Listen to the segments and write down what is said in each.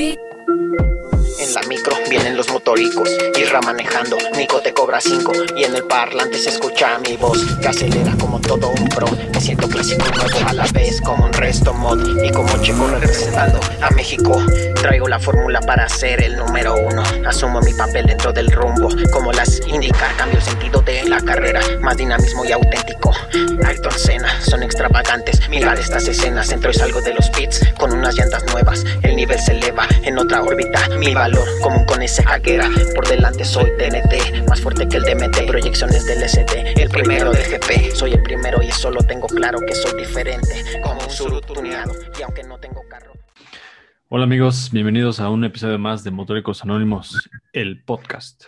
Beep. La micro vienen los motoricos, Irra manejando, Nico te cobra 5 y en el parlante se escucha mi voz que acelera como todo un pro. Me siento clásico nuevo a la vez como un resto mod y como chico representando a México. Traigo la fórmula para ser el número uno. Asumo mi papel dentro del rumbo, como las indica, cambio sentido de la carrera, más dinamismo y auténtico. Ayrton Senna, son extravagantes. Mirar estas escenas, entro y salgo de los pits con unas llantas nuevas. El nivel se eleva en otra órbita. Mi valor, como con ese hackera. Por delante soy TNT, más fuerte que el DMT. Proyecciones del SD, el primero del GP. Soy el primero y solo tengo claro que soy diferente. Como un surutuneado, y aunque no tengo carro. Hola amigos, bienvenidos a un episodio más de Motóricos Anónimos, el podcast.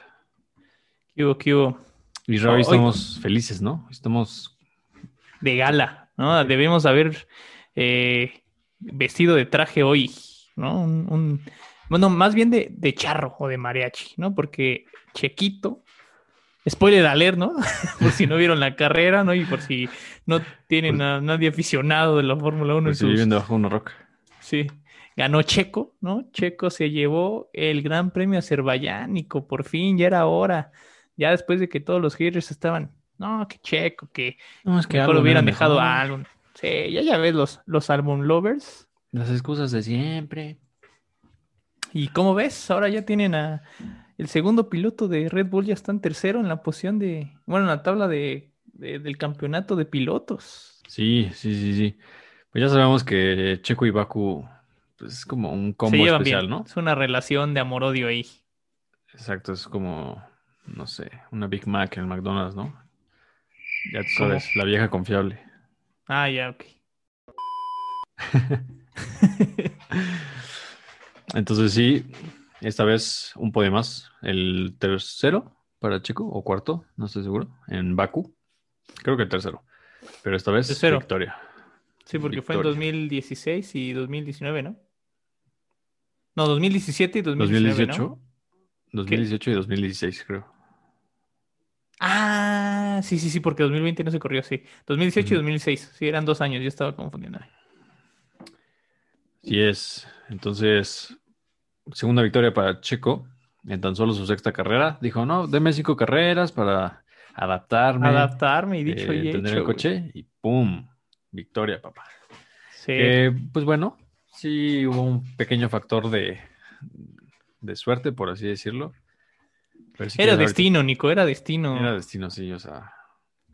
¿Qué hubo, qué hubo? Y hoy Hoy- estamos felices, ¿no? Estamos... De gala, ¿no? Debemos haber eh, vestido de traje hoy, ¿no? Un, un- bueno, más bien de, de charro o de mariachi, ¿no? Porque Chequito, spoiler alert, ¿no? por si no vieron la carrera, ¿no? Y por si no tienen a nadie aficionado de la Fórmula 1 en Pues, sus... una roca. Sí. Ganó Checo, ¿no? Checo se llevó el Gran Premio Azerbaijánico, por fin, ya era hora. Ya después de que todos los haters estaban, no, que Checo, que No, es mejor hubieran dejado a Albon. Sí, ya ya ves los, los Albon lovers. Las excusas de siempre. Y como ves, ahora ya tienen a el segundo piloto de Red Bull, ya están tercero en la posición de, bueno, en la tabla de, de- del campeonato de pilotos. Sí, sí, sí, sí. Pues ya sabemos que Checo y Baku pues, es como un Se combo llevan especial, bien. ¿no? Es una relación de amor-odio ahí. Exacto, es como, no sé, una Big Mac en el McDonald's, ¿no? Ya tú ¿Cómo? sabes, la vieja confiable. Ah, ya, ok. Entonces sí, esta vez un podio más. El tercero para Checo o cuarto, no estoy seguro, en Baku. Creo que el tercero. Pero esta vez Tercero. victoria. Sí, porque fue en Victoria. 2016 y 2019, ¿no? No, 2017 y 2019, 2018, ¿no? 2018 y 2016, creo. Ah, sí, sí, sí, porque 2020 no se corrió, sí. 2018 y Ujú. 2006, sí, eran dos años, yo estaba confundiendo. Sí es. Entonces, segunda victoria para Checo en tan solo su sexta carrera. Dijo, no, deme cinco carreras para adaptarme, Adaptarme y dicho eh, y hecho. el güey. coche y ¡pum! Victoria, papá. Sí. Pues bueno, sí hubo un pequeño factor de, de suerte, por así decirlo. Era destino, Nico, era destino. Era destino, sí, o sea,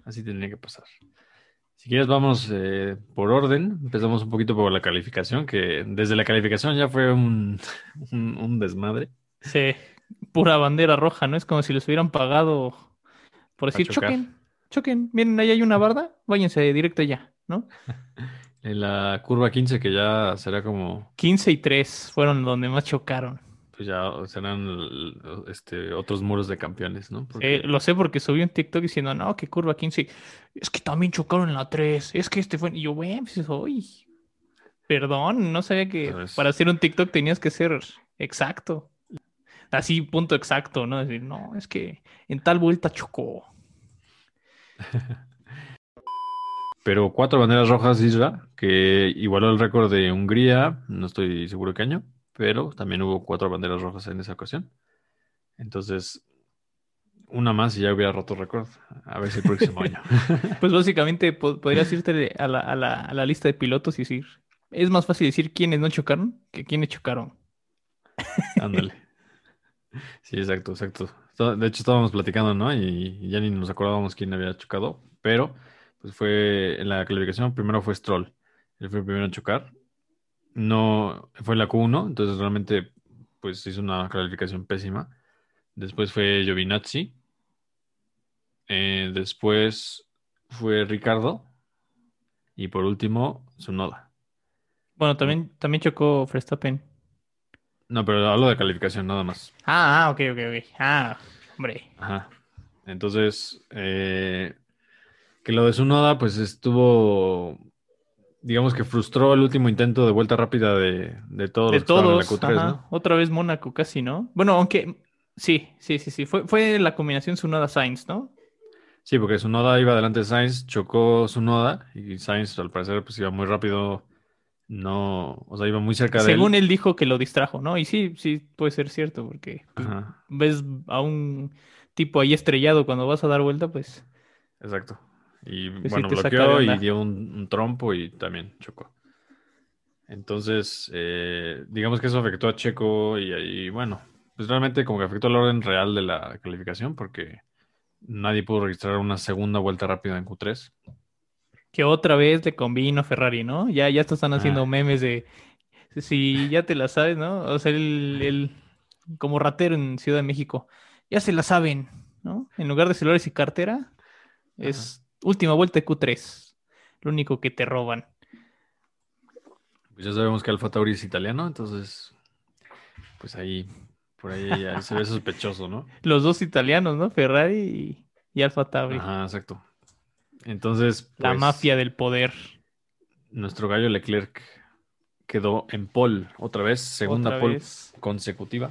así tenía que pasar. Si quieres, vamos eh, por orden. Empezamos un poquito por la calificación, que desde la calificación ya fue un, un, un desmadre. Sí, pura bandera roja, ¿no? Es como si les hubieran pagado por decir, choquen, choquen, miren, ahí hay una barda, váyanse directo allá, ¿no? En la curva 15, que ya será como, 15 y 3 fueron donde más chocaron. Pues ya serán este, otros muros de campeones, ¿no? Porque- Eh, lo sé porque subí un TikTok diciendo, no, que curva 15. Es que también chocaron en la 3. Es que este fue. Y yo, bueno, pues hoy. Perdón, no sabía que Sabes. para hacer un TikTok tenías que ser exacto. Así, punto exacto, ¿no? Decir, no, es que en tal vuelta chocó. Pero cuatro banderas rojas, Isra, que igualó el récord de Hungría, no estoy seguro qué año, pero también hubo cuatro banderas rojas en esa ocasión. Entonces, una más y ya hubiera roto récord. A ver si el próximo año. Pues básicamente po- podrías irte a la, a la- a la lista de pilotos y decir, es más fácil decir quiénes no chocaron que quiénes chocaron. Ándale. Sí, exacto, exacto. De hecho, estábamos platicando, ¿no? Y ya ni nos acordábamos quién había chocado, pero pues fue en la clasificación, primero fue Stroll. Él fue el primero en chocar. No, fue la Q1, entonces realmente pues hizo una clasificación pésima. Después fue Giovinazzi. Eh, después fue Ricardo. Y por último, Tsunoda. Bueno, también, también chocó Verstappen. No, pero hablo de calificación nada más. Ah, ah, ok, ok, ok. Ah, hombre. Ajá. Entonces, eh, que lo de Tsunoda, pues estuvo, digamos que frustró el último intento de vuelta rápida de, de todos De los estaban en la todos, Q3, ajá. ¿no? Otra vez Mónaco casi, ¿no? Bueno, aunque sí, sí, sí, sí. Fue, fue la combinación Tsunoda Sainz, ¿no? Sí, porque Tsunoda iba delante de Sainz, chocó Tsunoda y Sainz al parecer pues iba muy rápido no, o sea, iba muy cerca de Según él. él dijo que lo distrajo, ¿no? Y sí, sí puede ser cierto, porque pues, Ajá, ves a un tipo ahí estrellado cuando vas a dar vuelta, pues exacto. Y sí bueno, bloqueó y dio un, un trompo y también chocó. Entonces, eh, digamos que eso afectó a Checo y ahí, bueno, pues realmente como que afectó el orden real de la calificación porque nadie pudo registrar una segunda vuelta rápida en Q3. que otra vez le convino a Ferrari, ¿no? Ya, ya están haciendo Ah. memes de si ya te la sabes, ¿no? O sea, el, el- como ratero en Ciudad de México, ya se la saben, ¿no? En lugar de celulares y cartera, es última vuelta de Q3, lo único que te roban. Pues ya sabemos que Alfa Tauri es italiano, entonces, pues ahí, por ahí, ahí se ve sospechoso, ¿no? Los dos italianos, ¿no? Ferrari y, y Alfa Tauri. Ajá, exacto. Entonces, La pues, mafia del poder. nuestro gallo Leclerc quedó en pole otra vez, segunda Otra pole vez. consecutiva,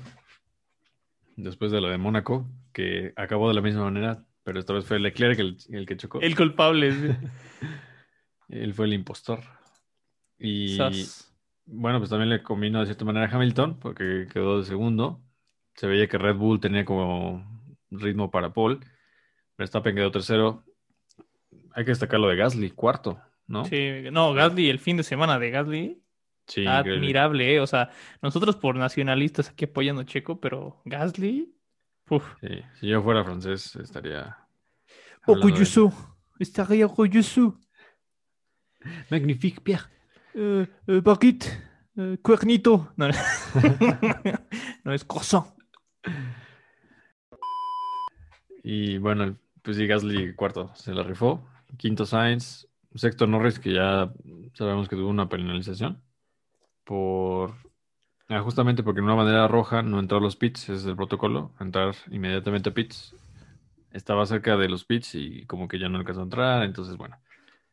después de lo de Mónaco, que acabó de la misma manera, pero esta vez fue Leclerc el, el que chocó. El culpable. sí. Él fue el impostor. Y Sas. bueno, pues también le combinó de cierta manera a Hamilton, porque quedó de segundo. Se veía que Red Bull tenía como ritmo para pole. Verstappen quedó tercero. Hay que destacar lo de Gasly, cuarto, ¿no? Sí, no, Gasly, el fin de semana de Gasly, Sí, admirable, ¿eh? O sea, nosotros por nacionalistas aquí apoyando a Checo, pero Gasly, uf. Sí, Si yo fuera francés, estaría. hablando de- Orgulloso, estaría orgulloso. Magnifique, Pierre. Baguette, eh, cuernito. No, no es croissant. Y bueno, pues sí, Gasly cuarto se la rifó. Quinto Sainz. Sexto Norris, que ya sabemos que tuvo una penalización. Por. Ah, justamente porque en una bandera roja no entró a los pits, ese es el protocolo, entrar inmediatamente a pits. Estaba cerca de los pits y como que ya no alcanzó a entrar, entonces bueno,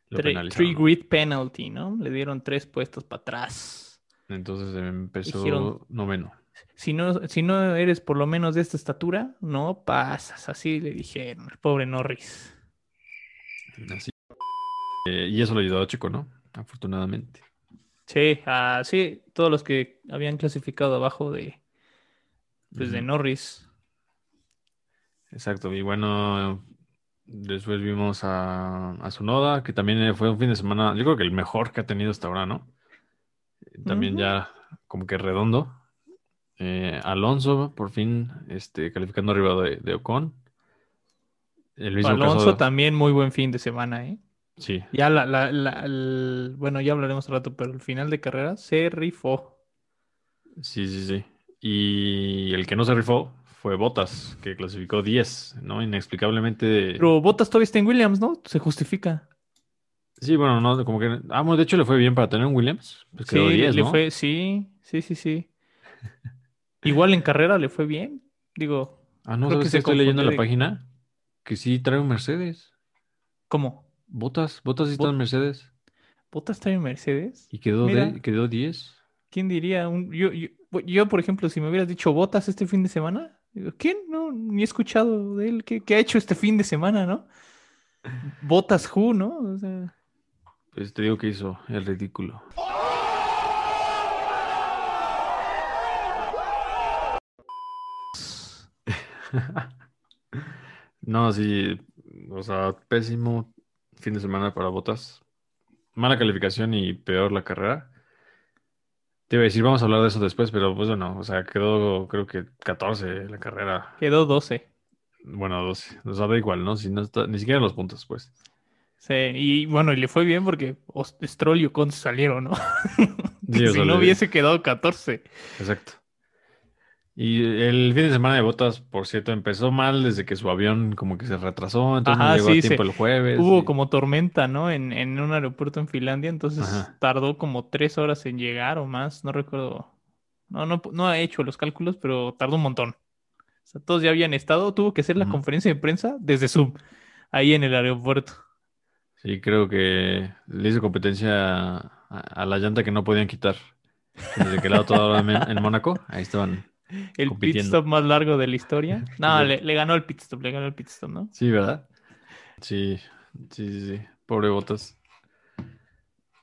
lo. Three grid penalty, ¿no? Le dieron tres puestos para atrás. Entonces empezó Dijeron- noveno. Si no, si no eres por lo menos de esta estatura, no pasas. Así le dijeron, el pobre Norris. Así. Eh, y eso lo ayudó a Chico, ¿no? Afortunadamente. Sí, ah, sí, todos los que habían clasificado abajo de, pues, de. Norris. Exacto, y bueno, después vimos a, a Tsunoda, que también fue un fin de semana, yo creo que el mejor que ha tenido hasta ahora, ¿no? También ya como que redondo. Eh, Alonso, por fin, este, calificando arriba de, de Ocon. El mismo Alonso caso, también muy buen fin de semana, ¿eh? Sí, Ya la, la- la- el- bueno, ya hablaremos al rato, pero el final de carrera se rifó. sí, sí, sí. Y el que no se rifó fue Bottas, que clasificó 10, ¿no? Inexplicablemente. Pero Bottas todavía está en Williams, ¿no? Se justifica. Sí, bueno, no, como que. Ah, bueno, de hecho le fue bien para tener un Williams. Pues Sí, quedó le, 10, le ¿no? fue, sí, sí, sí, sí. Igual en carrera le fue bien. Digo, Ah, no, Creo ¿sabes que se estoy leyendo en la página? Que sí trae un Mercedes. ¿cómo? Botas, Botas está en Mercedes. ¿Bottas trae Mercedes? Y quedó, Mira. de, quedó 10. ¿Quién diría? Un, yo, yo, yo, por ejemplo, si me hubieras dicho Botas este fin de semana, digo, ¿quién? No, ni he escuchado de él. ¿Qué, qué ha hecho este fin de semana, no? Botas Who, ¿no? O sea, Pues te digo que hizo el ridículo. No, sí, o sea, pésimo fin de semana para Botas. Mala calificación y peor la carrera. Te iba a decir, vamos a hablar de eso después, pero pues bueno, o sea, quedó creo que 14 la carrera. quedó 12. Bueno, 12. O sea, da igual, ¿no? Si no está, ni siquiera los puntos, pues. Sí, y bueno, y le fue bien porque Stroll y Ocon salieron, ¿no? Sí, si no hubiese quedado 14. Exacto. Y el fin de semana de Botas, por cierto, empezó mal desde que su avión como que se retrasó, entonces no llegó sí, a tiempo se- el jueves. Hubo y- como tormenta, ¿no? En, en un aeropuerto en Finlandia, entonces Ajá. tardó como tres horas en llegar o más, no recuerdo. No, no, no ha hecho los cálculos, pero tardó un montón. O sea, todos ya habían estado, tuvo que hacer la conferencia de prensa desde Zoom, ahí en el aeropuerto. Sí, creo que le hizo competencia a, a la llanta que no podían quitar. Desde que auto estaba en, en Mónaco, ahí estaban. El pit stop más largo de la historia. No, le, le ganó el pit stop, le ganó el pit stop, ¿no? Sí, ¿verdad? Sí, sí, sí, sí. Pobre Botas.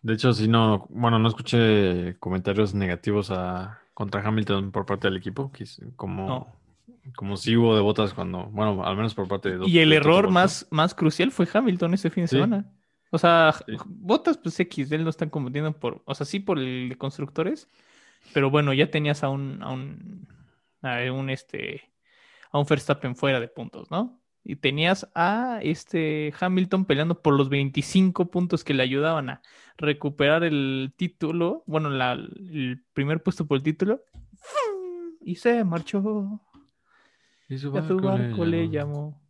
De hecho, sí, no, bueno, no escuché comentarios negativos a, contra Hamilton por parte del equipo, como, No. como si hubo de botas cuando, bueno, al menos por parte de Y el de error más, más crucial fue Hamilton ese fin de Sí. semana. O sea, Sí. Botas, pues X, él no están compitiendo por, o sea, sí por el de constructores, pero bueno, ya tenías a un, a un, a un este, a un Verstappen fuera de puntos, ¿no? Y tenías a este Hamilton peleando por los 25 puntos que le ayudaban a recuperar el título, bueno, la- el primer puesto por el título, y se marchó. Y su Y a su barco le barco le llamó. llamó.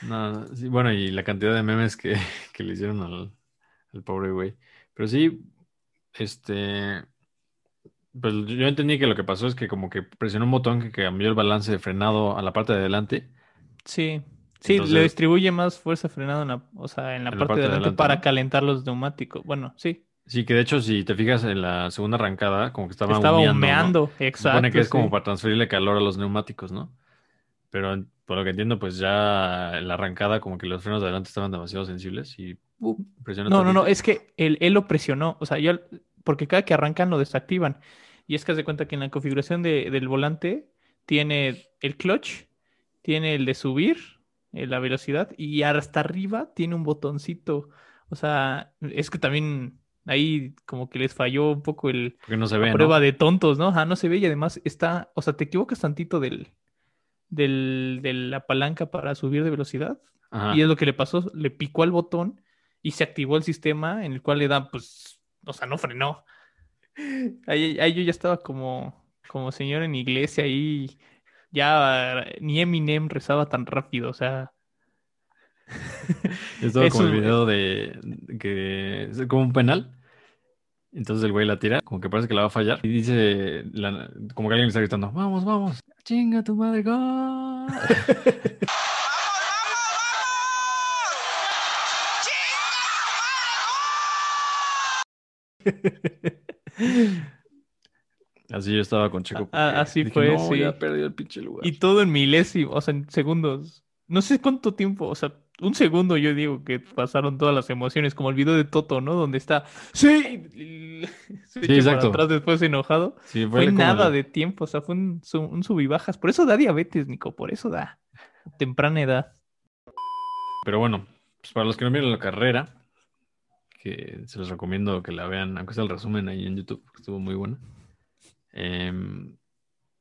No, sí, bueno, y la cantidad de memes que, que le hicieron al, al pobre güey. Pero sí, este, pues yo entendí que lo que pasó es que como que presionó un botón que cambió el balance de frenado a la parte de adelante. Sí, sí, Entonces- le distribuye más fuerza frenada en la, o sea, en la En la parte, de de adelante adelante, para ¿no? calentar los neumáticos. Bueno, sí, Sí, que de hecho, si te fijas en la segunda arrancada, como que estaba, estaba humeando, ¿no? humeando, Se exacto. supone que es como para transferirle calor a los neumáticos, ¿no? Pero por lo que entiendo, pues ya en la arrancada, como que los frenos de adelante estaban demasiado sensibles y ¡pum! presionó No, no, no, es que él, él lo presionó, o sea, ya, porque cada que arrancan lo desactivan. Y es que haz de cuenta que en la configuración de- del volante tiene el clutch, tiene el de subir, eh, la velocidad, y hasta arriba tiene un botoncito. O sea, es que también ahí como que les falló un poco el, Porque no se la prueba de tontos, ¿no? Ajá, no se ve y además está, o sea, te equivocas tantito del, del, de la palanca para subir de velocidad Ajá. y es lo que le pasó, le picó al botón y se activó el sistema en el cual le da, pues, o sea, no frenó. Ahí, ahí yo ya estaba como, como señor en iglesia y ya ni Eminem rezaba tan rápido, o sea, Estaba es como el un- video de que es como un penal. Entonces el güey la tira, como que parece que la va a fallar. Y dice, la- como que alguien le está gritando, vamos, vamos, chinga tu madre, gol. Así yo estaba con Checo. Ah, así dije, fue, no, sí. ya perdió el pinche lugar. y todo en milésimo, o sea, en segundos. No sé cuánto tiempo, o sea, un segundo yo digo que pasaron todas las emociones, como el video de Toto, ¿no? Donde está, sí, para exacto. atrás después enojado. Sí, Fue como nada de tiempo, o sea, fue un, un sub y bajas. Por eso da diabetes, Nico, por eso da. Temprana edad. Pero bueno, pues para los que no vieron la carrera, que se los recomiendo que la vean, aunque sea el resumen ahí en YouTube, porque estuvo muy buena. Em,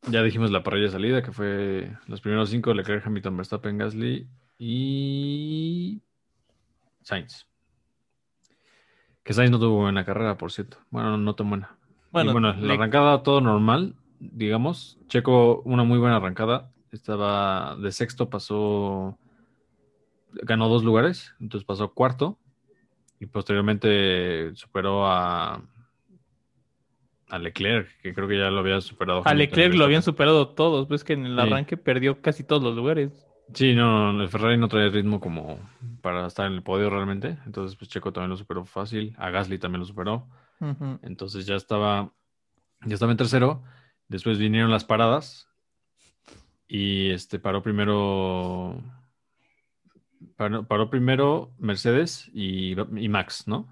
ya dijimos la parrilla de salida, que fue los primeros cinco, Leclerc, Hamilton, Verstappen, Gasly y Sainz. Que Sainz no tuvo buena carrera, por cierto. Bueno, no tan buena. Y Bueno, bueno, le- la arrancada todo normal, digamos. Checo, una muy buena arrancada. Estaba de sexto, pasó, ganó dos lugares, entonces pasó cuarto y posteriormente superó a, a Leclerc, que creo que ya lo había superado. a Leclerc lo habían superado todos, ves que en el Sí. arranque perdió casi todos los lugares. Sí, no, no, el Ferrari no trae ritmo como para estar en el podio realmente, entonces pues Checo también lo superó fácil, a Gasly también lo superó. Entonces ya estaba, ya estaba en tercero. Después vinieron las paradas. Y este paró primero. Paró, paró primero Mercedes y, y Max, ¿no?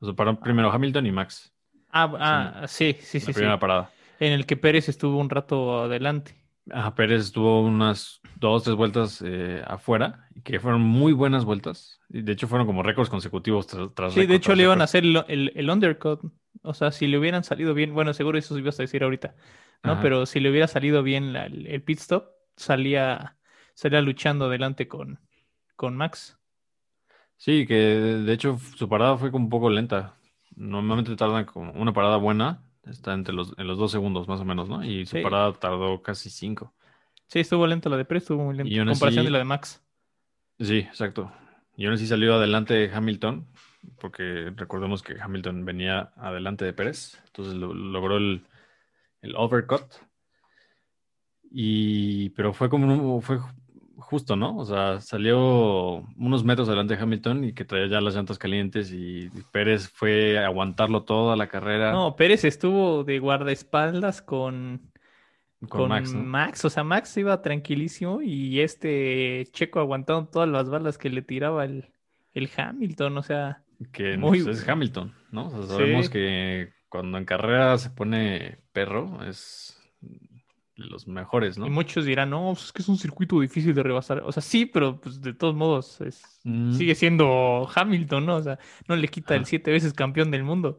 O sea, paró primero Hamilton y Max. Ah, ah, sí, sí, la sí, sí. primera parada. En el que Pérez estuvo un rato adelante. Ajá, Pérez estuvo unas dos, tres vueltas eh, afuera, y que fueron muy buenas vueltas. Y de hecho, fueron como récords consecutivos tras, tras Sí, de hecho le iban a hacer el, el, el undercut. O sea, si le hubieran salido bien, bueno, seguro eso ibas a decir ahorita, ¿no? Ajá. Pero si le hubiera salido bien la- el, el pit stop, salía, salía luchando adelante con, con Max. Sí, que de hecho su parada fue como un poco lenta. Normalmente tardan como una parada buena, está entre los, en los dos segundos más o menos, ¿no? Y su Sí. parada tardó casi cinco. Sí, estuvo lenta la de Pérez, estuvo muy lenta. Y En comparación así- de la de Max. Sí, exacto. Y aún así salió adelante Hamilton, porque recordemos que Hamilton venía adelante de Pérez, entonces lo- logró el, el overcut. Y, pero fue como un- fue justo, ¿no? O sea, salió unos metros adelante de Hamilton y que traía ya las llantas calientes y Pérez fue a aguantarlo toda la carrera No, Pérez estuvo de guardaespaldas con, con, con Max, ¿no? Max. O sea, Max iba tranquilísimo y este Checo aguantando todas las balas que le tiraba el, el Hamilton. O sea, que Muy pues, es. Hamilton, ¿no? O sea, sabemos Sí. que cuando en carrera se pone perro es los mejores, ¿no? Y muchos dirán, no, pues es que es un circuito difícil de rebasar. O sea, sí, pero pues de todos modos es- Mm. sigue siendo Hamilton, ¿no? O sea, no le quita el siete veces campeón del mundo.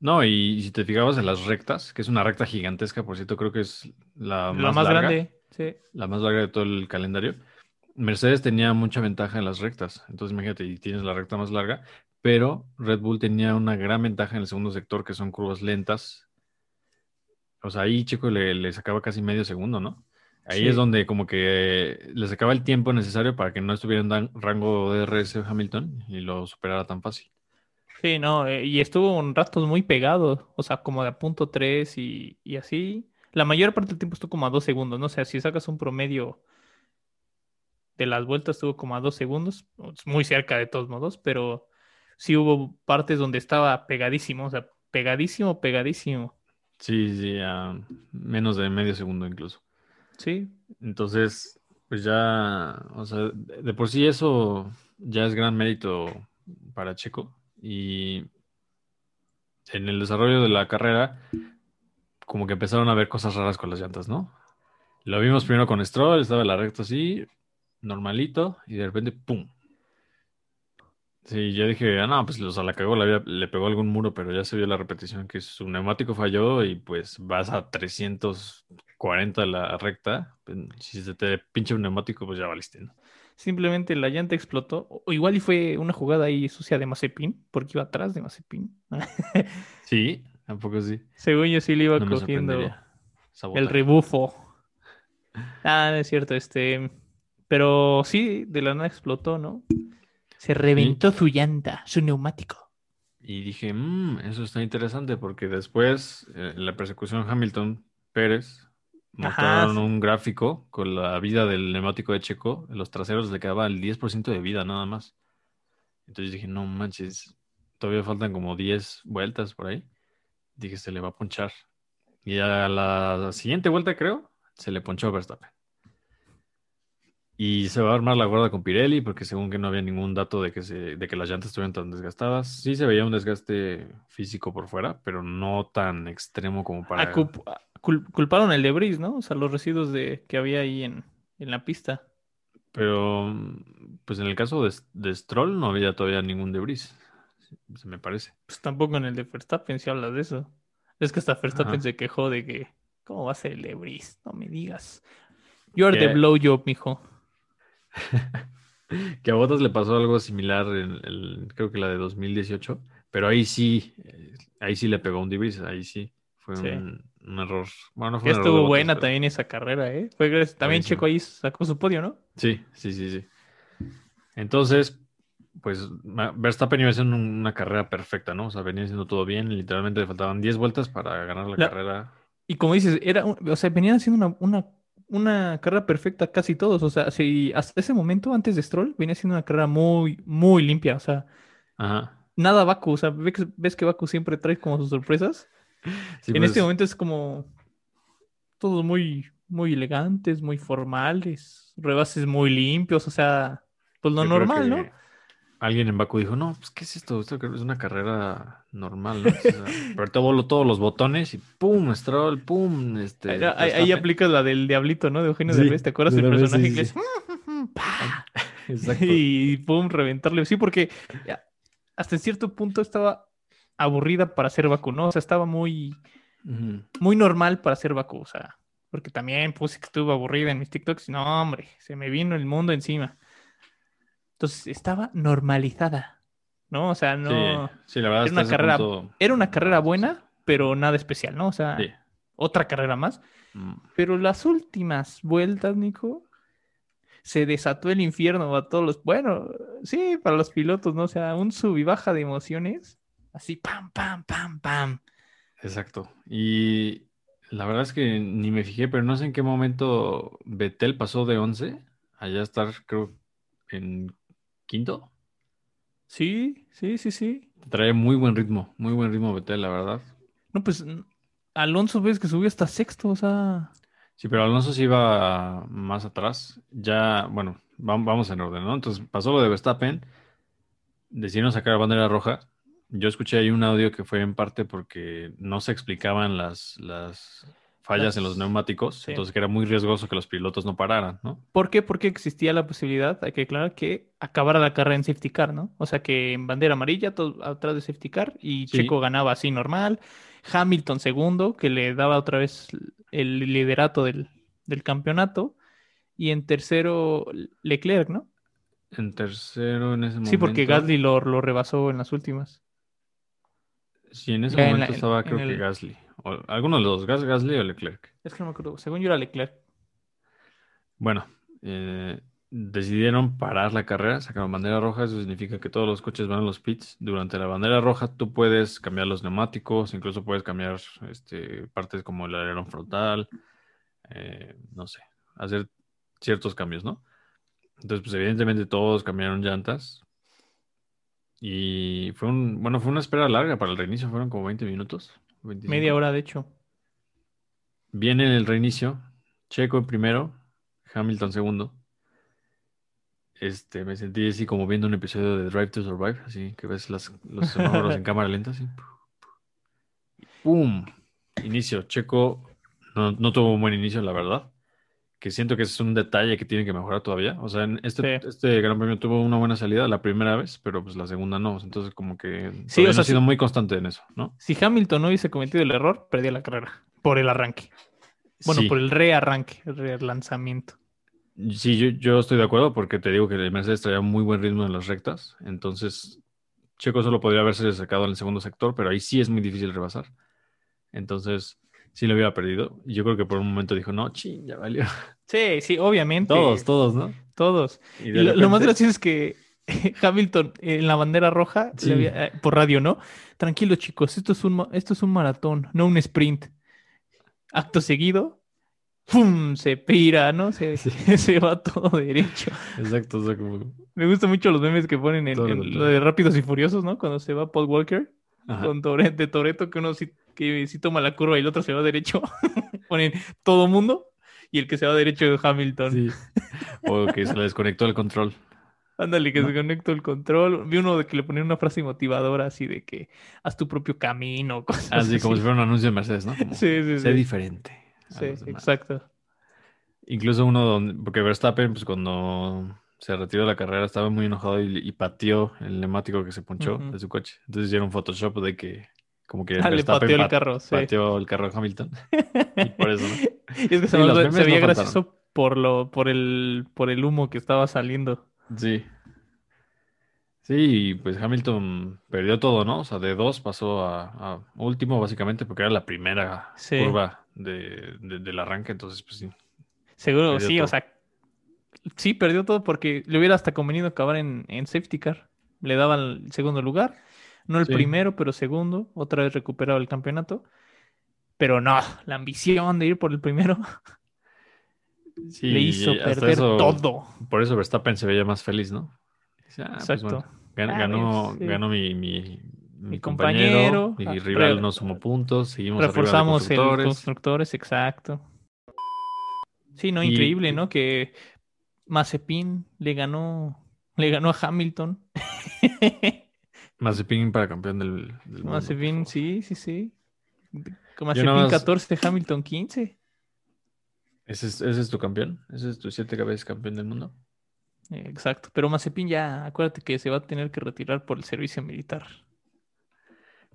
No, y, si te fijabas en las rectas, que es una recta gigantesca, por cierto, creo que es la La más, más larga, grande, sí. la más larga de todo el calendario. Mercedes tenía mucha ventaja en las rectas, entonces imagínate, y tienes la recta más larga, pero Red Bull tenía una gran ventaja en el segundo sector, que son curvas lentas. O sea, ahí Chico le, le sacaba casi medio segundo, ¿no? Ahí Sí. es donde como que le sacaba el tiempo necesario para que no estuviera en rango de DRS Hamilton y lo superara tan fácil. Sí, no, eh, y estuvo un ratos muy pegado, o sea, como de a punto 3 y, y así. La mayor parte del tiempo estuvo como a dos segundos, ¿no? O sea, si sacas un promedio de las vueltas, estuvo como a dos segundos, muy cerca de todos modos, pero sí hubo partes donde estaba pegadísimo, o sea, pegadísimo, pegadísimo. Sí, sí, a menos de medio segundo incluso. Sí, Entonces, pues ya, o sea, de por sí eso ya es gran mérito para Checo. Y en el desarrollo de la carrera, como que empezaron a ver cosas raras con las llantas, ¿no? Lo vimos primero con Stroll, estaba en la recta así, normalito, y de repente, ¡pum! Sí, yo dije, ah, no, pues o sea, la cagó, la le pegó algún muro, pero ya se vio la repetición que su neumático falló y pues vas a 340 la recta. Si se te pincha un neumático, pues ya valiste, ¿no? simplemente la llanta explotó, o igual y fue una jugada ahí sucia de Mazepin, porque iba atrás de Mazepin. Sí, tampoco sí. Según yo sí le iba No cogiendo. El rebufo. Ah, no es cierto, este. Pero sí, de la nada explotó, ¿no? Se reventó su llanta, su neumático. Y dije, "Mm, eso está interesante porque después, eh, en la persecución Hamilton-Pérez, Ajá, mostraron sí. un gráfico con la vida del neumático de Checo. En los traseros le quedaba el 10% de vida nada más. Entonces dije, no manches, todavía faltan como 10 vueltas por ahí. Dije, se le va a ponchar. Y a la siguiente vuelta, creo, se le ponchó a Verstappen. Y se va a armar la gorda con Pirelli porque según que no había ningún dato de que, se, de que las llantas estuvieran tan desgastadas. Sí se veía un desgaste físico por fuera, pero no tan extremo como para... Acup- a- cul- culparon el debris, ¿no? O sea, los residuos de, que había ahí en, en la pista. Pero, pues en el caso de, de Stroll no había todavía ningún debris, se me parece. Pues tampoco en el de Verstappen si hablas de eso. Es que hasta Verstappen Ajá. se quejó de que, ¿cómo va a ser el debris? No me digas. You're ¿Qué? the blowjob, mijo. Que a Bottas le pasó algo similar en el, creo que la de 2018, pero ahí sí, eh, ahí sí le pegó un debris, ahí sí, fue Sí. un, un error. Bueno, no fue un estuvo buena también esa carrera, ¿eh? Fue también. Checo ahí sacó su podio, ¿no? Sí, sí, sí, sí. Entonces, pues Verstappen iba haciendo un- una carrera perfecta, ¿no? O sea, venía haciendo todo bien, literalmente le faltaban 10 vueltas para ganar la La- carrera. Y como dices, era un- o sea, venían haciendo una, una, una carrera perfecta casi todos. O sea, si hasta ese momento, antes de Stroll, venía siendo una carrera muy, muy limpia. O sea, Ajá. nada Baku. O sea, ves, ves que Baku siempre trae como sus sorpresas. Sí, en pues, este momento es como todos muy, muy elegantes, muy formales, rebases muy limpios. O sea, pues lo yo normal, ¿no? Alguien en Baku dijo, no, pues, ¿qué es esto? Esto es una carrera normal, ¿no? O sea, apretó todos los botones y ¡pum! Stroll, ¡pum! Este, Ahí, ahí- ahí Verstappen. aplicas la del diablito, ¿no? De Eugenio Sí, Derbez. ¿Te acuerdas de del personaje sí, que sí, es... ¡Pah! Exacto. y pum, reventarle. Sí, porque ya, hasta en cierto punto estaba aburrida para ser Baku, ¿no? O sea, estaba muy, muy normal para ser Baku, o sea, porque también puse que estuve aburrida en mis TikToks y no, hombre, se me vino el mundo encima. Entonces estaba normalizada, ¿no? O sea, no. Sí, sí, la verdad Era una carrera- punto- Era una carrera buena, pero nada especial, ¿no? O sea, Sí. otra carrera más. Mm. Pero las últimas vueltas, Nico, se desató el infierno a todos los. Bueno, sí, para los pilotos, ¿no? O sea, un sub y baja de emociones. Así, pam, pam, pam, pam. Exacto. Y la verdad es que ni me fijé, pero no sé en qué momento Betel pasó de 11 a ya estar, creo, en quinto. Sí, sí, sí, sí. Trae muy buen ritmo, muy buen ritmo Betel, la verdad. No, pues Alonso ves que subió hasta sexto, o sea. Sí, pero Alonso sí iba más atrás. Ya, bueno, vam- vamos en orden, ¿no? Entonces pasó lo de Verstappen. decidieron sacar la bandera roja. Yo escuché ahí un audio que fue en parte porque no se explicaban las, las fallas en los neumáticos, sí. entonces que era muy riesgoso que los pilotos no pararan, ¿no? ¿Por qué? Porque existía la posibilidad, hay que aclarar, que acabara la carrera en safety car, ¿no? O sea que en bandera amarilla, todo atrás de safety car, y Sí. Checo ganaba así normal. Hamilton segundo, que le daba otra vez el liderato del, del campeonato. Y en tercero, Leclerc, ¿no? En tercero en ese momento. Sí, porque Gasly lo, lo rebasó en las últimas. Sí, en ese Ya en momento la- estaba en creo que el- Gasly. O, alguno de los dos, Gas- Gasly o Leclerc. Es que no me acuerdo. Según yo era Leclerc. Bueno, eh, decidieron parar la carrera, sacaron bandera roja, eso significa que todos los coches van a los pits. Durante la bandera roja tú puedes cambiar los neumáticos, incluso puedes cambiar este, partes como el alerón frontal, eh, no sé, hacer ciertos cambios, ¿no? Entonces, pues evidentemente todos cambiaron llantas. Y fue un, bueno, fue una espera larga para el reinicio, fueron como 20 minutos. 25. Media hora, de hecho. Viene el reinicio. Checo en primero, Hamilton segundo. Este, me sentí así como viendo un episodio de Drive to Survive, así que ves las, los semáforos en cámara lenta, así. ¡Pum! Inicio. Checo no, no tuvo un buen inicio, la verdad. Que siento que es un detalle que tiene que mejorar todavía. O sea, en este, Sí. este Gran Premio tuvo una buena salida la primera vez, pero pues la segunda no. Entonces, como que Sí, o sea, ha sido muy constante en eso, ¿no? Si Hamilton no hubiese cometido el error, perdía la carrera. Por el arranque. Bueno, Sí. por el rearranque, el relanzamiento. Sí, yo, yo estoy de acuerdo porque te digo que el Mercedes traía muy buen ritmo en las rectas. Entonces, Checo solo podría haberse sacado en el segundo sector, pero ahí sí es muy difícil rebasar. Entonces, sí lo hubiera perdido. Yo creo que por un momento dijo, no, ching, ya valió. Sí, sí, obviamente. Todos, todos, ¿no? Todos. Y Y de lo, lo más repente- gracioso es que Hamilton en la bandera roja, Sí. le había- eh, por radio, ¿no? Tranquilos, chicos, esto es un, esto es un maratón, no un sprint. Acto seguido, ¡pum! Se pira, ¿no? Se, se va todo derecho. Exacto, o sea, como... Me gustan mucho los memes que ponen en, Todo lo en lo de Rápidos y Furiosos, ¿no? Cuando se va Paul Walker Ajá. con Tore- de Toreto, que uno sí, que sí toma la curva y el otro se va derecho. ponen todo mundo y el que se va derecho es Hamilton. Sí. O que se le desconectó el control. Ándale, que ¿No? se conectó el control. Vi uno de que le ponía una frase motivadora así de que haz tu propio camino, cosas Así así. como si fuera un anuncio de Mercedes, ¿no? Como, Sí, sí, sé sí. diferente. Sí, los demás". exacto. Incluso uno donde, porque Verstappen, pues cuando se retiró de la carrera estaba muy enojado y, y pateó el neumático que se ponchó Ujú. de su coche. Entonces hicieron un Photoshop de que como que Ah, le pateó el carro, sí. pateó el carro de Hamilton. y por eso, ¿no? Y es que se, Sí, me- se veía no gracioso por lo, por el, por el humo que estaba saliendo. Sí. Sí, pues Hamilton perdió todo, ¿no? O sea, de dos pasó a, a último, básicamente, porque era la primera Sí. curva de, de- del arranque. Entonces, pues sí. Seguro, sí, todo. o sea, sí, perdió todo porque le hubiera hasta convenido acabar en, en safety car. Le daban el segundo lugar, no el Sí. primero, pero segundo, otra vez recuperado el campeonato. Pero no, la ambición de ir por el primero Sí, le hizo perder eso- todo. Por eso Verstappen se veía más feliz, ¿no? "Ah, pues Exacto. bueno, gan- Ah, ganó, sí. ganó mi, mi, mi Mi compañero, mi ah, rival no sumó puntos, seguimos de Reforzamos el constructores. constructores, exacto. Sí, no, Y- increíble, ¿no? Que Mazepin le ganó, le ganó a Hamilton. Mazepin para campeón del, del mundo, Mazepin, sí, sí, sí. Mazepin más- 14, Hamilton 15. ¿Ese es, ese es tu campeón? ¿Ese es tu siete veces campeón del mundo? Exacto, pero Mazepin ya, acuérdate que se va a tener que retirar por el servicio militar.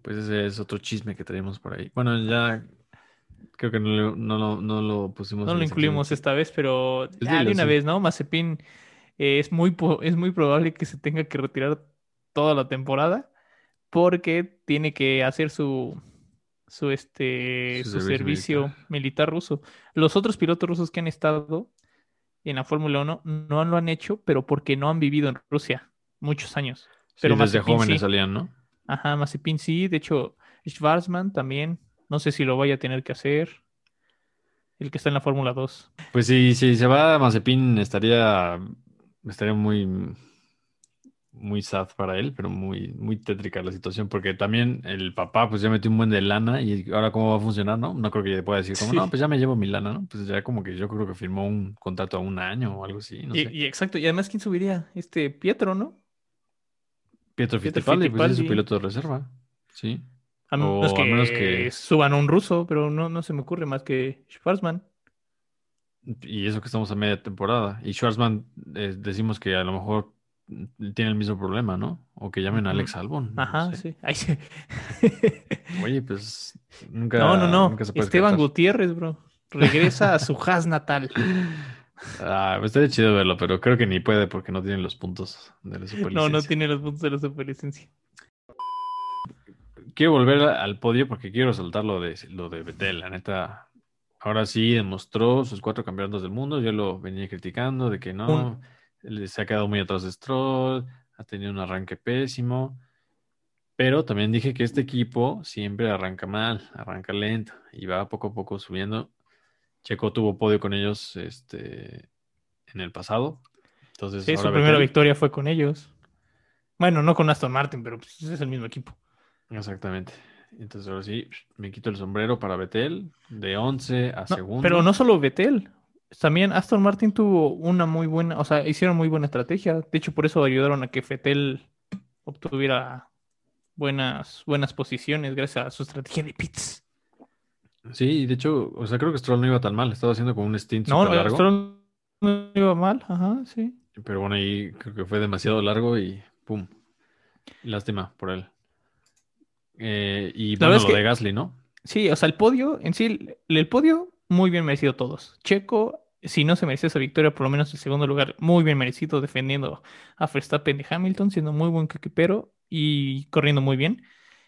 Pues ese es otro chisme que tenemos por ahí. Bueno, ya creo que no, lo- no, no lo pusimos. No lo incluimos esta vez, pero ya de una sí. vez, ¿no? Mazepin eh, es muy, es muy probable que se tenga que retirar toda la temporada porque tiene que hacer su, su, este, Su su servicio militar. militar. ruso. Los otros pilotos rusos que han estado en la Fórmula 1 no lo han hecho, pero porque no han vivido en Rusia muchos años. Sí, Pero desde Mazepin jóvenes sí. salían, ¿no? Ajá, Mazepin sí, de hecho, Schwarzman también. No sé si lo vaya a tener que hacer. El que está en la Fórmula 2. Pues sí, si se va Mazepin estaría, estaría muy, muy sad para él, pero muy, muy tétrica la situación, porque también el papá pues ya metió un buen de lana y ahora cómo va a funcionar, ¿no? No creo que ya pueda decir como, Sí. no, pues ya me llevo mi lana, ¿no? Pues ya como que yo creo que firmó un contrato a un año o algo así, no y, sé. y exacto, y además, ¿quién subiría? Este Pietro, ¿no? Pietro Pietro Fittipaldi, pues es su piloto de reserva. Sí. A O menos, a que, menos que- suban a un ruso, pero no, no se me ocurre más que Schwarzman. Y eso que estamos a media temporada. Y Schwarzman, eh, decimos que a lo mejor tiene el mismo problema, ¿no? O que llamen a Alex. Albon. no Ajá, sé. sí. Ay, sí. Oye, pues nunca. no, no, no. nunca se puede Esteban. Gutiérrez, bro. Regresa a su Haas natal. Ah, pues estaría chido verlo, pero creo que ni puede porque no tiene los puntos de la No, no superlicencia. tiene los puntos de la superlicencia. Quiero volver al podio porque quiero resaltar lo de, lo de Vettel. La neta, ahora sí demostró sus cuatro campeonatos del mundo. Yo lo venía criticando de que no, se ha quedado muy atrás de Stroll, ha tenido un arranque pésimo. Pero también dije que este equipo siempre arranca mal, arranca lento y va poco a poco subiendo. Checo tuvo podio con ellos este, en el pasado. Entonces, Sí, su primera victoria fue con ellos. Bueno, no con Aston Martin, pero pues es el mismo equipo. Exactamente. Entonces ahora sí, me quito el sombrero para Betel, de 11 a No, segundo. pero no solo Vettel. También Aston Martin tuvo una muy buena, o sea, hicieron muy buena estrategia. De hecho, por eso ayudaron a que Vettel obtuviera buenas, buenas posiciones gracias a su estrategia de pits. Sí, y de hecho, o sea, creo que Stroll no iba tan mal, estaba haciendo como un stint No, súper largo, Stroll no iba mal, ajá, sí. pero bueno, ahí creo que fue demasiado largo y pum, lástima por él. Eh, y bueno, lo que- de Gasly, ¿no? Sí, o sea, el podio, en sí, el, el podio, muy bien merecido todos. Checo, si no se merecía esa victoria, por lo menos el segundo lugar, muy bien merecido, defendiendo a Verstappen y Hamilton, siendo muy buen coequipero y corriendo muy bien.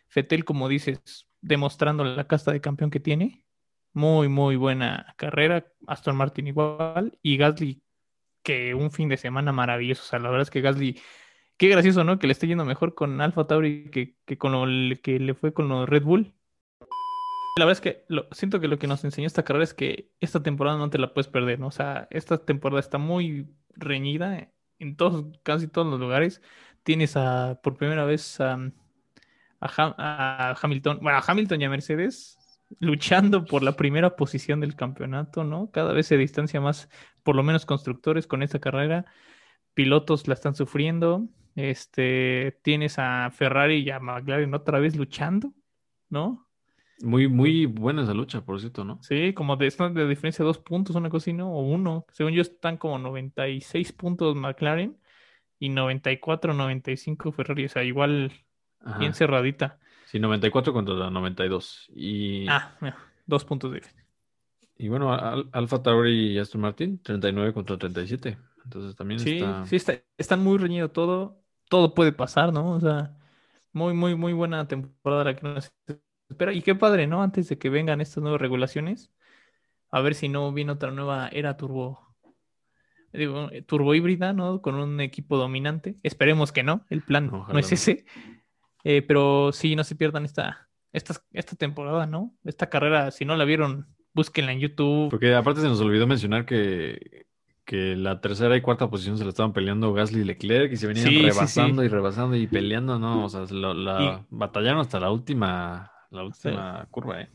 Fettel, como dices, demostrando la casta de campeón que tiene. Muy, muy buena carrera. Aston Martin igual. Y Gasly, que un fin de semana maravilloso. O sea, la verdad es que Gasly, qué gracioso, ¿no? Que le esté yendo mejor con Alfa Tauri que, que con lo que le fue con los Red Bull. La verdad es que lo, siento que lo que nos enseñó esta carrera es que esta temporada no te la puedes perder, ¿no? O sea, esta temporada está muy reñida en todos, casi todos los lugares. Tienes a, por primera vez a, a, Ham- a Hamilton, bueno, a Hamilton y a Mercedes luchando por la primera posición del campeonato, ¿no? Cada vez se distancia más, por lo menos constructores con esta carrera. Pilotos la están sufriendo. Este, tienes a Ferrari y a McLaren otra vez luchando, ¿no? Muy, muy buena esa lucha, por cierto, ¿no? Sí, como de, están de diferencia de dos puntos, una cosa ¿no? O uno. Según yo, están como 96 puntos McLaren y 94, 95 Ferrari. O sea, igual Ajá. bien cerradita. Sí, 94 contra la 92. Y, Ah, mira, dos puntos de y bueno, Al- Alfa Tauri y Aston Martin, 39 contra 37. Entonces también Sí, está... sí, está, están muy reñido todo. Todo puede pasar, ¿no? O sea, muy, muy, muy buena temporada la que nos espera. Y qué padre, ¿no? Antes de que vengan estas nuevas regulaciones, a ver si no viene otra nueva era turbo, digo, eh, turbo híbrida, ¿no? Con un equipo dominante. Esperemos que no, el plan Ojalá no es ese. Eh, pero sí, no se pierdan esta, esta, esta temporada, ¿no? Esta carrera, si no la vieron, búsquenla en YouTube. Porque aparte se nos olvidó mencionar que, que la tercera y cuarta posición se la estaban peleando Gasly y Leclerc y se venían Sí, rebasando sí. y rebasando y peleando, ¿no? O sea, la Y- batallaron hasta la última, la última curva, ¿eh?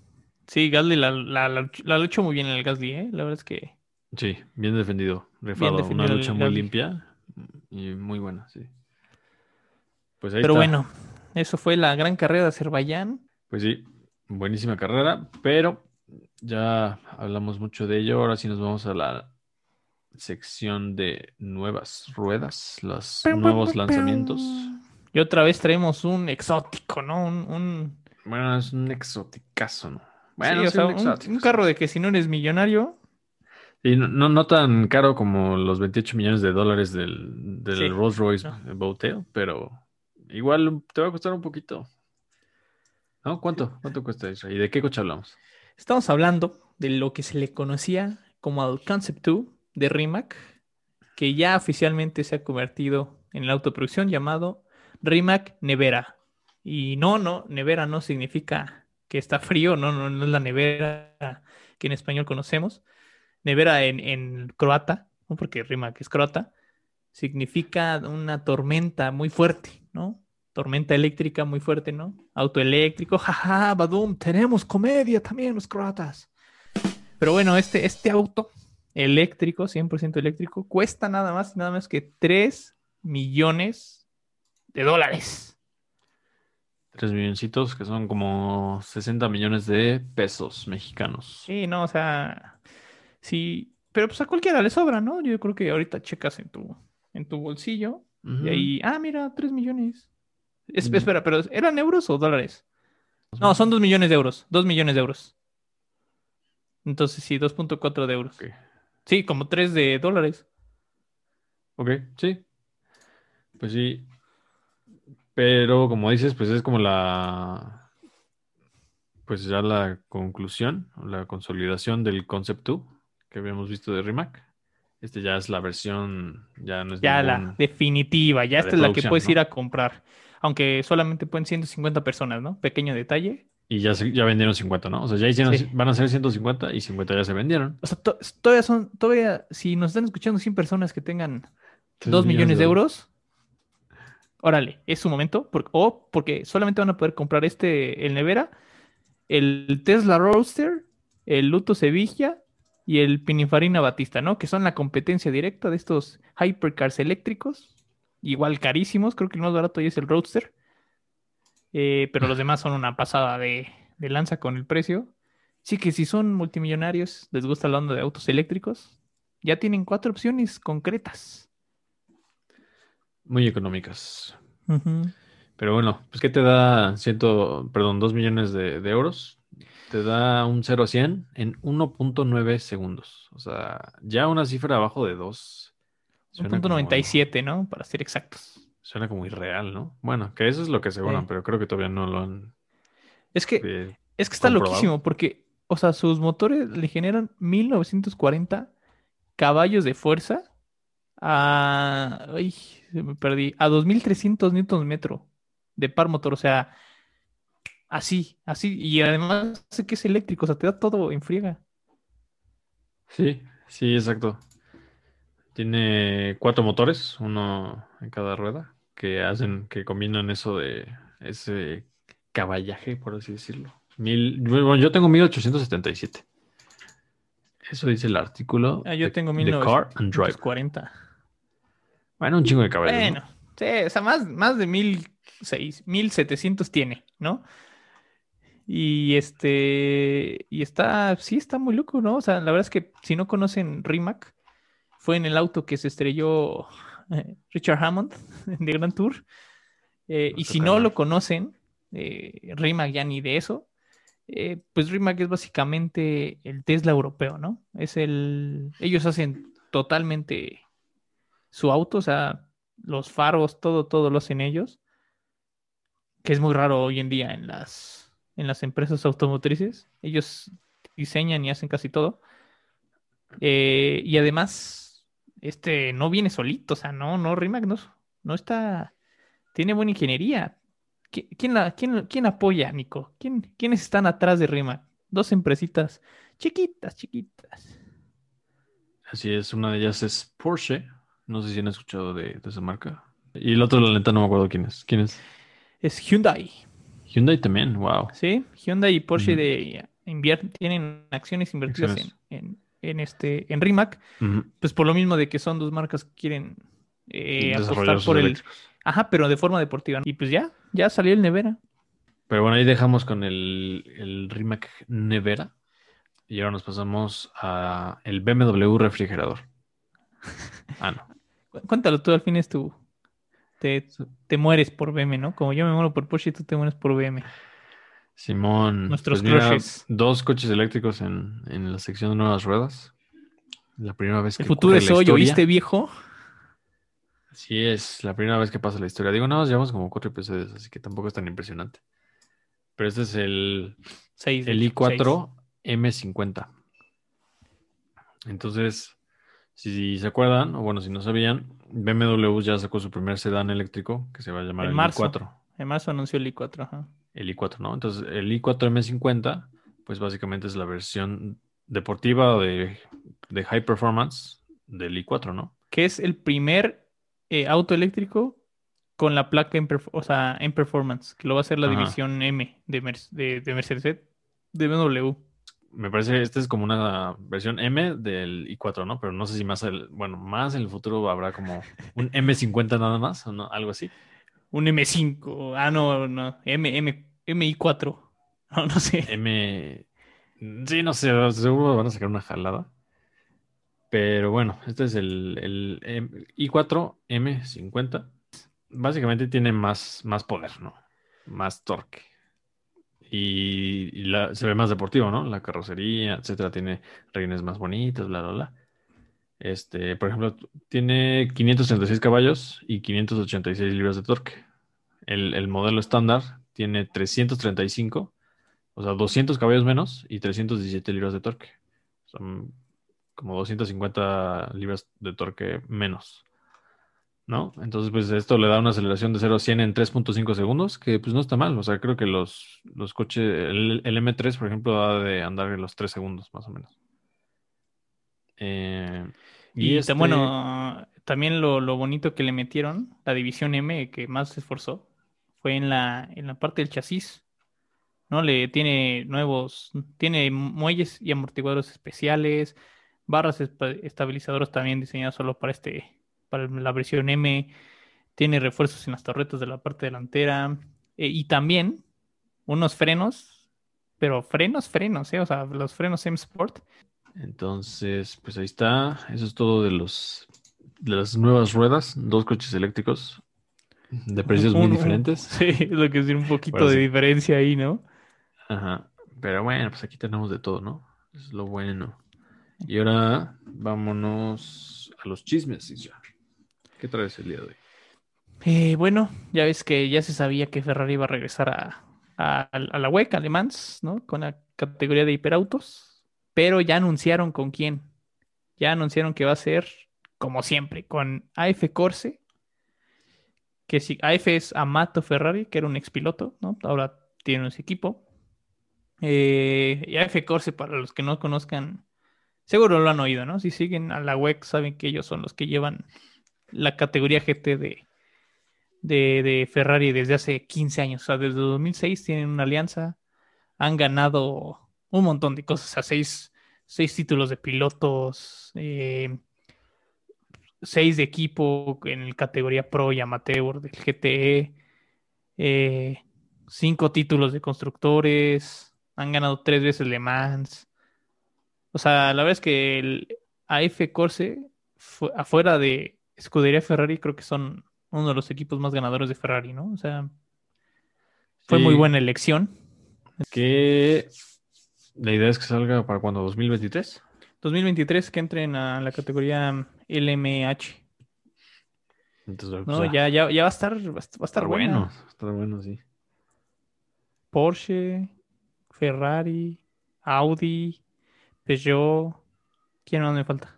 Sí, Gasly la, la, la, la luchó muy bien en el Gasly, ¿eh? La verdad es que Sí, bien defendido, rifado, defendido una lucha muy limpia y muy buena, sí. Pues ahí Pero está. bueno, eso fue la gran carrera de Azerbaiyán. Pues sí, buenísima carrera, pero ya hablamos mucho de ello. Ahora sí nos vamos a la sección de nuevas ruedas, los nuevos lanzamientos. Y otra vez traemos un exótico, ¿no? Un, un, Bueno, es un exoticazo, ¿no? sí, Bueno, o sí, sea, un un- carro de que si no eres millonario, Y no, no, no tan caro como los 28 millones de dólares del, del Sí, Rolls Royce no. Bowtail, pero igual te va a costar un poquito. ¿No? ¿Cuánto? ¿Cuánto cuesta eso? ¿Y de qué coche hablamos? estamos hablando de lo que se le conocía como el Concept 2 de Rimac, que ya oficialmente se ha convertido en la autoproducción llamado Rimac Nevera. Y no, no, nevera no significa que está frío, no, no, no es la nevera que en español conocemos. Nevera en, croata, porque Rimac es croata, significa una tormenta muy fuerte, ¿no? Tormenta eléctrica muy fuerte, ¿no? Auto eléctrico, jaja, badum, tenemos comedia también los croatas. Pero bueno, este, este auto eléctrico, 100% eléctrico, cuesta nada más nada más que 3 millones de dólares. 3 milloncitos, que son como 60 millones de pesos mexicanos. Sí, no, o sea, sí, pero pues a cualquiera le sobra, ¿no? Yo creo que ahorita checas en tu, en tu bolsillo Ujú. y ahí, ah, mira, 3 millones. Es- Mm. Espera, pero ¿eran euros o dólares? No, son 2 millones de euros, 2 millones de euros. Entonces sí, 2.4 de euros. Ok. Sí, como 3 de dólares. Ok, sí. Pues sí. Pero como dices, pues es como la. Pues ya la conclusión, la consolidación del Concept 2 que habíamos visto de Rimac. Este ya es la versión, ya no es Ya la definitiva, ya la esta es la que puedes ¿no? ir a comprar. Aunque solamente pueden 150 personas, ¿no? Pequeño detalle. Y ya, se- ya vendieron 50, ¿no? O sea, ya hicieron, Sí. van a ser 150 y 50 ya se vendieron. O sea, to- todavía son, todavía, si nos están escuchando 100 personas que tengan Tres 2 millones de euros, órale, es su momento. por- o porque solamente van a poder comprar este, el Nevera, el Tesla Roadster, el Luto Sevilla y el Pininfarina Batista, ¿no? Que son la competencia directa de estos hypercars eléctricos, igual carísimos, creo que el más barato ya es el Roadster. Eh, pero los demás son una pasada de, de lanza con el precio. Sí que si son multimillonarios, les gusta la onda de autos eléctricos, ya tienen cuatro opciones concretas. Muy económicas. Pero bueno, pues ¿qué te da ciento, perdón, 2 millones de, de euros? Te da un 0 a 100 en 1.9 segundos. O sea, ya una cifra abajo de 2. Suena como- 1.97, ¿no? Para ser exactos. Suena como irreal, ¿no? Bueno, que eso es lo que aseguran, Sí. pero creo que todavía no lo han... Es que, eh, es que está comprobado. loquísimo porque, o sea, sus motores le generan 1940 caballos de fuerza a... Ay, se me perdí. A 2300 newtons metro de par motor. O sea, así, así. Y además sé que es eléctrico, o sea, te da todo en friega. Sí, sí, exacto. Tiene cuatro motores, uno en cada rueda, que hacen, que combinan eso de ese caballaje, por así decirlo. Mil, bueno, yo tengo 1877. Eso dice el artículo Ah, yo de- tengo de Car and Drive. 1940. Bueno, un chingo de caballos, ¿no? Bueno, sí, o sea, más, más de mil seis, mil setecientos tiene, ¿no? Y este, y está, sí, está muy loco, ¿no? O sea, la verdad es que si no conocen Rimac, fue en el auto que se estrelló eh, Richard Hammond de Grand Tour. Eh, y Nuestro si no lo conocen, eh, Rimac ya ni de eso, eh, pues Rimac es básicamente el Tesla europeo, ¿no? Es el, ellos hacen totalmente su auto, o sea, los faros, todo, todo lo hacen ellos, que es muy raro hoy en día en las, en las empresas automotrices. Ellos diseñan y hacen casi todo. Eh, y además, este no viene solito, o sea, no, no, Rimac no, no está, tiene buena ingeniería. ¿Qui- ¿Quién, quién, quién apoya, Nico? ¿Quién, ¿Quiénes están atrás de Rimac? Dos empresitas chiquitas, chiquitas. Así es, una de ellas es Porsche. No sé si han escuchado de, de esa marca. Y el otro, la neta, no me acuerdo quién es. ¿Quién es? Es Hyundai. Hyundai también, wow. Sí, Hyundai y Porsche de invier- tienen acciones invertidas en, Acciones. en, en este en Rimac, pues por lo mismo de que son dos marcas que quieren eh, apostar por el, eléctricos. ajá, pero de forma deportiva. Y pues ya, ya salió el Nevera. Pero bueno, ahí dejamos con el, el Rimac Nevera. Y ahora nos pasamos a el BMW refrigerador. Ah, no. Cu- Cuéntalo tú, al fin es tu te, te mueres por BM, ¿no? Como yo me muero por Porsche, tú te mueres por BM. Simón. Nuestros pues mira, dos coches eléctricos en, en la sección de nuevas ruedas. La primera vez que El futuro es hoy. ¿oíste, viejo? Sí, es la primera vez que pasa la historia. Digo, nada más llevamos como cuatro episodios, así que tampoco es tan impresionante. Pero este es el, Seis. el hecho, seis. i4 M50. Entonces, si se acuerdan, o bueno, si no sabían, BMW ya sacó su primer sedán eléctrico que se va a llamar En el marzo. i4. En marzo anunció el i4, ajá. El i4, ¿no? Entonces, el i4 M50, pues básicamente es la versión deportiva de, de high performance del i4, ¿no? que es el primer eh, auto eléctrico con la placa en, o sea, en performance, que lo va a hacer la Ajá. división M de, Mer- de, de Mercedes, de BMW. Me parece que esta es como una versión M del i4, ¿no? Pero no sé si más, el, bueno, más en el futuro habrá como un M50 nada más o no, algo así. un M5. Ah, no, no. M, M, MI4. No, no sé. M. Sí, no sé, seguro van a sacar una jalada. Pero bueno, este es el, el M- i4 M50. Básicamente tiene más, más poder, ¿no? Más torque. Y, se ve más deportivo, ¿no? La carrocería, etcétera, tiene rines más bonitos, bla, bla, bla. Este, por ejemplo, tiene 536 caballos y 586 libras de torque. El, el modelo estándar tiene 335, o sea, 200 caballos menos y 317 libras de torque. Son como 250 libras de torque menos. ¿No? Entonces, pues esto le da una aceleración de 0 a 100 en 3.5 segundos, que pues no está mal. O sea, creo que los, los coches, el, el M3, por ejemplo, da de andar en los 3 segundos, más o menos. Eh, Y, ta- este- bueno, también lo, lo bonito que le metieron, la división M que más se esforzó, fue en la, en la parte del chasis. ¿No? Le tiene nuevos, tiene muelles y amortiguadores especiales, barras estabilizadoras también diseñadas solo para este, para la versión M. Tiene refuerzos en las torretas de la parte delantera. eh, y también unos frenos, pero frenos, frenos, ¿eh? O sea, los frenos M Sport. Entonces, pues ahí está. Eso es todo de los de las nuevas ruedas, dos coches eléctricos de precios muy diferentes. Sí, es lo que es un poquito de diferencia ahí, ¿no? Ajá. Pero bueno, pues aquí tenemos de todo, ¿no? Es lo bueno. Y ahora vámonos a los chismes, Isra. ¿Qué traes el día de hoy? Eh, bueno, ya ves que ya se sabía que Ferrari iba a regresar a, a, a la WEC, Le Mans, ¿no? Con la categoría de hiperautos, pero ya anunciaron con quién. Ya anunciaron que va a ser, como siempre, con AF Corse, que si AF es Amato Ferrari, que era un expiloto, ¿no? Ahora tiene su equipo. Eh, y AF Corse, para los que no conozcan, seguro lo han oído, ¿no? Si siguen a la WEC, saben que ellos son los que llevan la categoría GT de, de, Ferrari desde hace 15 años. O sea, desde 2006 tienen una alianza, han ganado un montón de cosas, o sea, seis, seis títulos de pilotos, eh, seis de equipo en la categoría Pro y Amateur del GTE, eh, cinco títulos de constructores, han ganado tres veces Le Mans. O sea, la verdad es que el AF Corse, fu- afuera de Escudería Ferrari, creo que son uno de los equipos más ganadores de Ferrari, ¿no? O sea, fue Sí. muy buena elección. Que la idea es que salga para cuando 2023. 2023 que entren a la categoría LMH, Entonces, pues, ¿no? ah, Ya, ya, ya va a estar, va a estar, va a estar buena. bueno. Bueno, sí. Porsche, Ferrari, Audi, Peugeot. ¿Quién más me falta?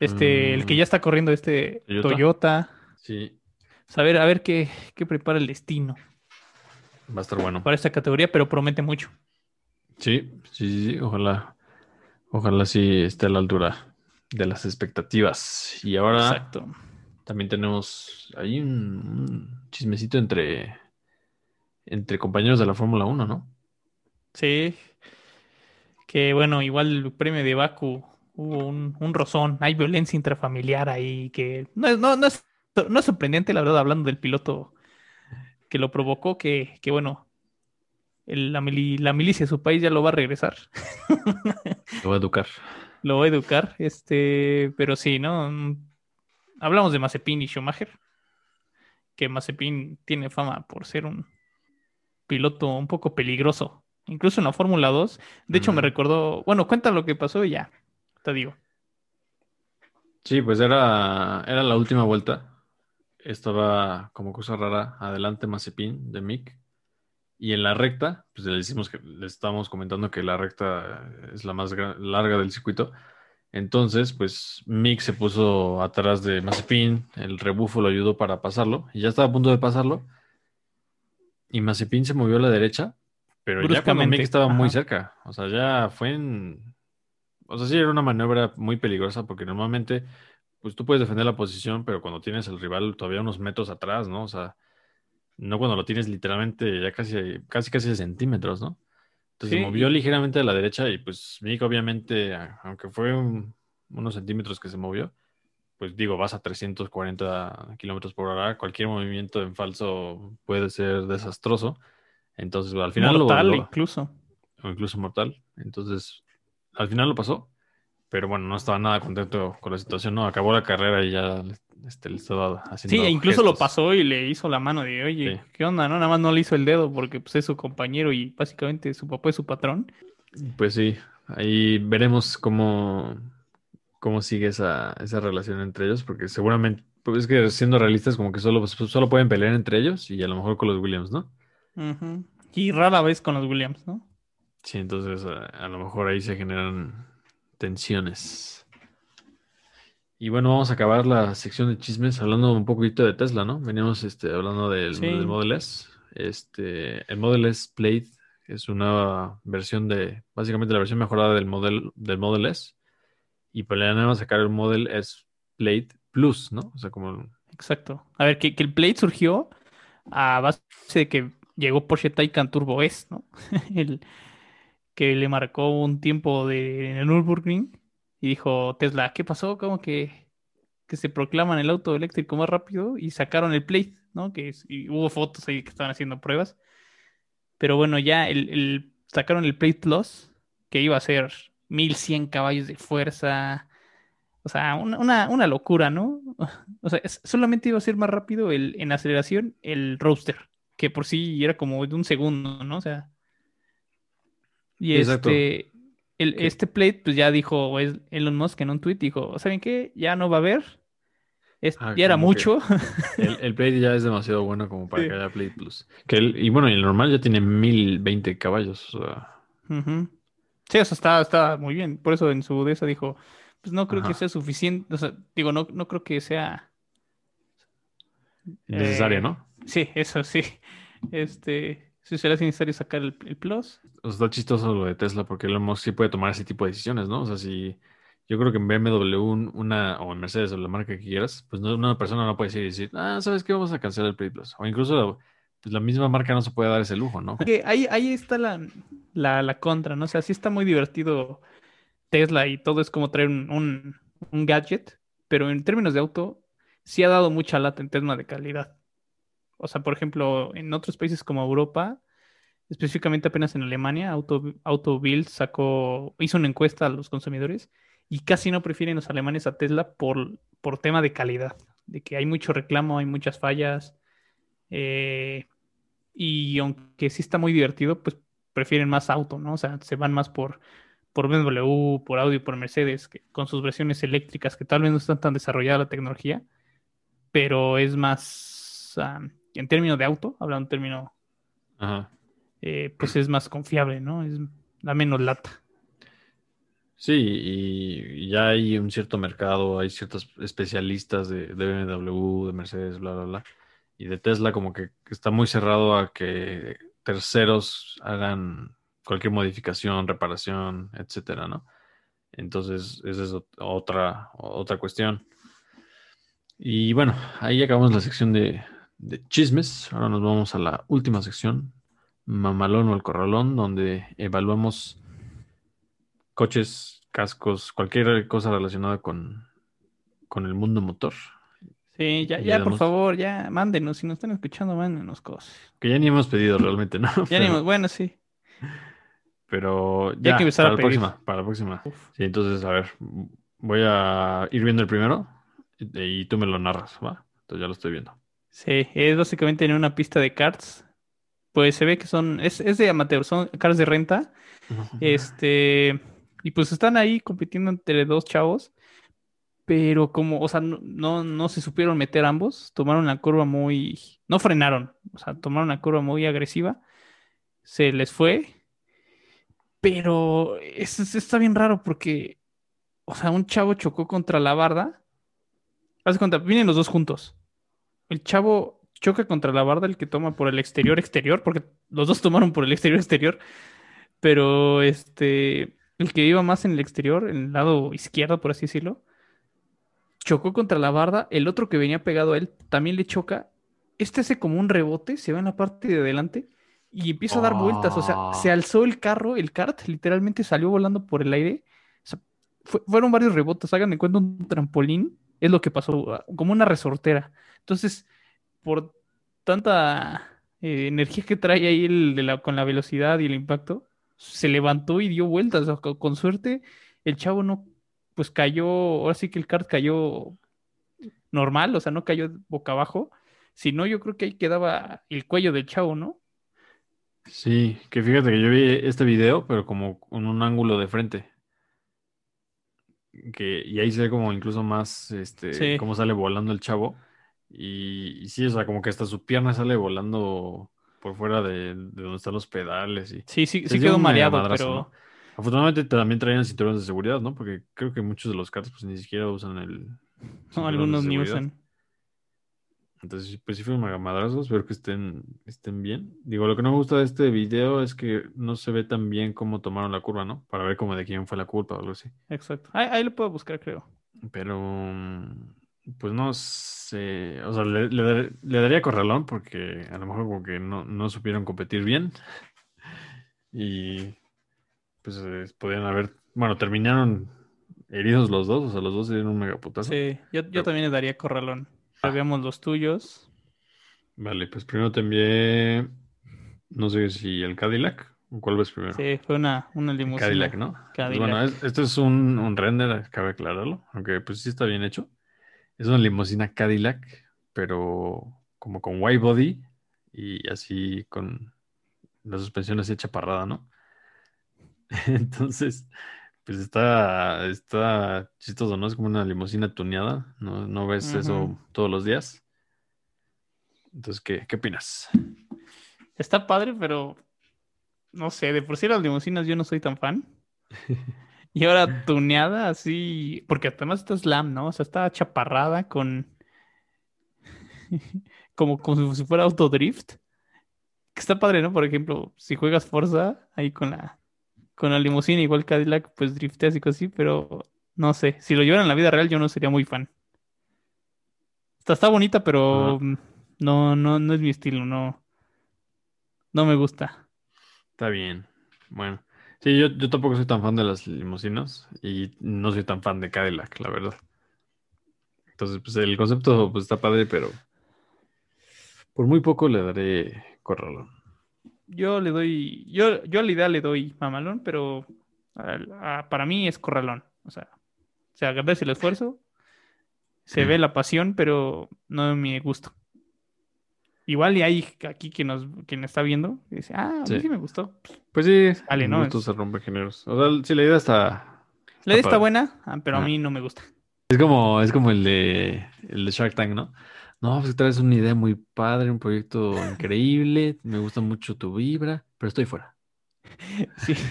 Este, el que Mm. ya está corriendo, este ¿Toyota? Toyota. Sí, sea, a ver, qué, qué prepara el destino va a estar bueno. para esta categoría, pero promete mucho. Sí, sí, sí, sí, ojalá, ojalá sí esté a la altura de las expectativas. Y ahora Exacto. también tenemos ahí un, un chismecito entre, entre compañeros de la Fórmula 1, ¿no? Sí. Que bueno, igual el premio de Baku hubo un, un rozón, hay violencia intrafamiliar ahí que no es, no, no es, no es sorprendente, la verdad, hablando del piloto que lo provocó, que, que bueno, el- la, mili- la milicia de su país ya lo va a regresar, Lo voy a educar. lo va a educar, este, pero sí, ¿no? Hablamos de Mazepin y Schumacher, que Mazepin tiene fama por ser un piloto un poco peligroso, incluso en la Fórmula 2. De hecho, me recordó, bueno, cuenta lo que pasó y ya, te digo. Sí, pues era, era la última vuelta. Estaba como cosa rara adelante Mazepin de Mick. Y en la recta, pues le decimos que le estábamos comentando que la recta es la más larga del circuito. Entonces, pues Mick se puso atrás de Mazepin, el rebufo lo ayudó para pasarlo, y ya estaba a punto de pasarlo. Y Mazepin se movió a la derecha, pero ya cuando Mick estaba muy cerca. O sea, ya fue en. O sea, sí era una maniobra muy peligrosa porque normalmente, pues tú puedes defender la posición, pero cuando tienes al rival todavía unos metros atrás, ¿no? O sea, no cuando lo tienes literalmente ya casi, casi, casi centímetros, ¿no? Entonces Sí, se movió ligeramente a la derecha y pues Mick obviamente, aunque fue un- unos centímetros que se movió, pues digo, vas a 340 kilómetros por hora, cualquier movimiento en falso puede ser desastroso. Entonces, al final Mortal, lo, lo- incluso. o incluso mortal. Entonces, al final lo pasó, pero bueno, no estaba nada contento con la situación, ¿no? Acabó la carrera y ya este, le estaba haciendo. Sí, e incluso lo pasó y le hizo la mano de, oye, Sí. ¿qué onda? No, nada más no le hizo el dedo porque pues, es su compañero y básicamente su papá es su patrón. Pues sí, ahí veremos cómo, cómo sigue esa, esa relación entre ellos, porque seguramente, pues es que siendo realistas, como que solo, solo pueden pelear entre ellos y a lo mejor con los Williams, ¿no? Ujú. Y rara vez con los Williams, ¿no? Sí, entonces a, a lo mejor ahí se generan tensiones. Y bueno, vamos a acabar la sección de chismes hablando un poquito de Tesla, ¿no? Veníamos este, hablando del, Sí. del Model S. Este, el Model S Plaid es una versión de, básicamente la versión mejorada del Model, del Model S. Y planean a sacar el Model S Plaid Plus, ¿no? O sea, como Exacto. A ver, que, que el Plate surgió a base de que llegó Porsche Taycan Turbo S, ¿no? El que le marcó un tiempo de, en el Nürburgring y dijo Tesla, ¿qué pasó? Como que, que se proclaman el auto eléctrico más rápido y sacaron el Plate, ¿no? Que y hubo fotos ahí que estaban haciendo pruebas. Pero bueno, ya el, sacaron el Plate Plus, que iba a ser 1100 caballos de fuerza. O sea, una, una, una locura, ¿no? O sea, solamente iba a ser más rápido el, en aceleración el Roadster, que por sí era como de un segundo, ¿no? O sea. Y Exacto. este, el, este plate, pues ya dijo Elon Musk en un tweet, dijo, ¿saben qué? Ya no va a haber. Es- Ah, ya era mucho. el, el Plaid ya es demasiado bueno como para Sí. que haya Plaid Plus. Que el- y bueno, el normal ya tiene 1020 caballos. O sea. Sí, o sea, está, está muy bien. Por eso en su de esa dijo, pues no creo que sea suficiente. O sea, digo, no, no creo que sea. necesario, Eh, ¿no? Sí, eso sí. Este, si será necesario sacar el, el plus. Está chistoso lo de Tesla porque Elon Musk sí puede tomar ese tipo de decisiones, ¿no? O sea, si yo creo que en BMW un- una, o en Mercedes o la marca que quieras, pues no, una persona no puede decir, decir, ah, ¿sabes qué? Vamos a cancelar el Play Plus. O incluso pues, la misma marca no se puede dar ese lujo, ¿no? Que ahí, ahí está la, la, la contra, ¿no? O sea, sí está muy divertido Tesla y todo es como traer un, un, un gadget, pero en términos de auto, sí ha dado mucha lata en tema de calidad. O sea, por ejemplo, en otros países como Europa, específicamente apenas en Alemania, Auto, Auto Bild sacó, hizo una encuesta a los consumidores y casi no prefieren los alemanes a Tesla por, por tema de calidad, de que hay mucho reclamo, hay muchas fallas. eh, y aunque sí está muy divertido, pues prefieren más auto, ¿no? O sea, se van más por, por BMW, por Audi, por Mercedes, que, con sus versiones eléctricas, que tal vez no están tan desarrollada la tecnología, pero es más, ah, en términos de auto, hablando en términos, Ajá. Eh, pues es más confiable, ¿no? Es, da menos lata. Sí, y ya hay un cierto mercado, hay ciertos especialistas de, BMW, de Mercedes, bla, bla, bla. Y de Tesla como que está muy cerrado a que terceros hagan cualquier modificación, reparación, etcétera, ¿no? Entonces, esa es ot- otra, otra cuestión. Y bueno, ahí acabamos la sección de chismes. Ahora nos vamos a la última sección, Mamalón o el Corralón, donde evaluamos coches, cascos, cualquier cosa relacionada con, con el mundo motor. Sí, ya, ya, por favor, ya, mándenos, si nos están escuchando, mándenos cosas. Que ya ni hemos pedido realmente, ¿no? Ya ni- bueno, sí. Pero Ya hay ya, que empezar a para la pedir. próxima, para la próxima. Sí, entonces, a ver, voy a ir viendo el primero y, y tú me lo narras, ¿va? Entonces ya lo estoy viendo. Sí, es básicamente en una pista de karts. Pues se ve que son, es, es de amateur, son karts de renta. Este, y pues están ahí compitiendo entre dos chavos, pero como, o sea, no, no, no se supieron meter ambos, tomaron la curva muy, no frenaron, o sea, tomaron una curva muy agresiva, se les fue, pero es, es- está bien raro porque, o sea, un chavo chocó contra la barda, haz de cuenta, vienen los dos juntos, el chavo choca contra la barda, el que toma por el exterior exterior, porque los dos tomaron por el exterior exterior, pero este, el que iba más en el exterior, en el lado izquierdo, por así decirlo, chocó contra la barda, el otro que venía pegado a él también le choca, este hace como un rebote, se va en la parte de adelante y empieza a dar vueltas, o sea, Ah. se alzó el carro, el kart, literalmente salió volando por el aire, o sea, fue- fueron varios rebotes, hagan de cuenta un trampolín Es lo que pasó, como una resortera. Entonces, por tanta eh, energía que trae ahí el de la, con la velocidad y el impacto, se levantó y dio vueltas. O sea, con, con suerte, el chavo no, pues cayó, ahora sí que el kart cayó normal, o sea, no cayó boca abajo. Si no, yo creo que ahí quedaba el cuello del chavo, ¿no? Sí, que fíjate que yo vi este video, pero como con un ángulo de frente. Que, y ahí se ve como incluso más este Sí. cómo sale volando el chavo. Y, y sí, o sea, como que hasta su pierna sale volando por fuera de, de donde están los pedales. Y Sí, sí, sí quedó mareado, pero ¿no? Afortunadamente también traían cinturones de seguridad, ¿no? Porque creo que muchos de los karts pues ni siquiera usan el no, algunos ni usan. Entonces, pues sí fueron magamadrazos, espero que estén, estén bien. Digo, lo que no me gusta de este video es que no se ve tan bien cómo tomaron la curva, ¿no? Para ver como de quién fue la culpa o algo así. Exacto. Ahí, ahí lo puedo buscar, creo. Pero, mm, pues no sé, o sea, le, le dar- le daría corralón porque a lo mejor como que no, no supieron competir bien. Y pues eh, podrían haber, bueno, terminaron heridos los dos, o sea, los dos se dieron un megaputazo. Sí, yo, yo Pero- también le daría corralón. Ah. Veamos los tuyos. Vale, pues primero te envié, no sé si el Cadillac, ¿cuál ves primero? Sí, fue una, una limusina. Cadillac, ¿no? Pues Cadillac. bueno, es- esto es un, un render, cabe aclararlo, aunque pues sí está bien hecho. Es una limusina Cadillac, pero como con white body y así con la suspensión así chaparrada, ¿no? Entonces, pues está, está chistoso, ¿no? Es como una limusina tuneada, no, no ves eso todos los días. Entonces, ¿qué, qué opinas? Está padre, pero no sé, de por sí las limusinas yo no soy tan fan. Y ahora tuneada así, porque además está slam, ¿no? O sea, está chaparrada con como, como si fuera autodrift. Que está padre, ¿no? Por ejemplo, si juegas Forza ahí con la con la limusina igual Cadillac, pues drifteas y cosas así, pero no sé, si lo llevaran en la vida real yo no sería muy fan. Está, está bonita, pero no, no, no es mi estilo, no, no me gusta. Está bien. Bueno, sí, yo, yo tampoco soy tan fan de las limusinas y no soy tan fan de Cadillac, la verdad. Entonces, pues el concepto pues, está padre, pero por muy poco le daré corralón. Yo le doy, yo, yo a la idea le doy mamalón, pero a- a- para mí es corralón. O sea, se agradece el esfuerzo, se Mm. ve la pasión, pero no mi gusto. Igual y hay aquí quien nos, quien está viendo y dice, ah, a mí Sí. sí me gustó. Pues sí, Vale, el ¿no? gusto Es- se rompe géneros. O sea, si la idea está, La idea está buena, ah, pero a mí no me gusta. Es como, es como el de, el de Shark Tank, ¿no? No, pues traes una idea muy padre, un proyecto increíble, me gusta mucho tu vibra, pero estoy fuera. Sí.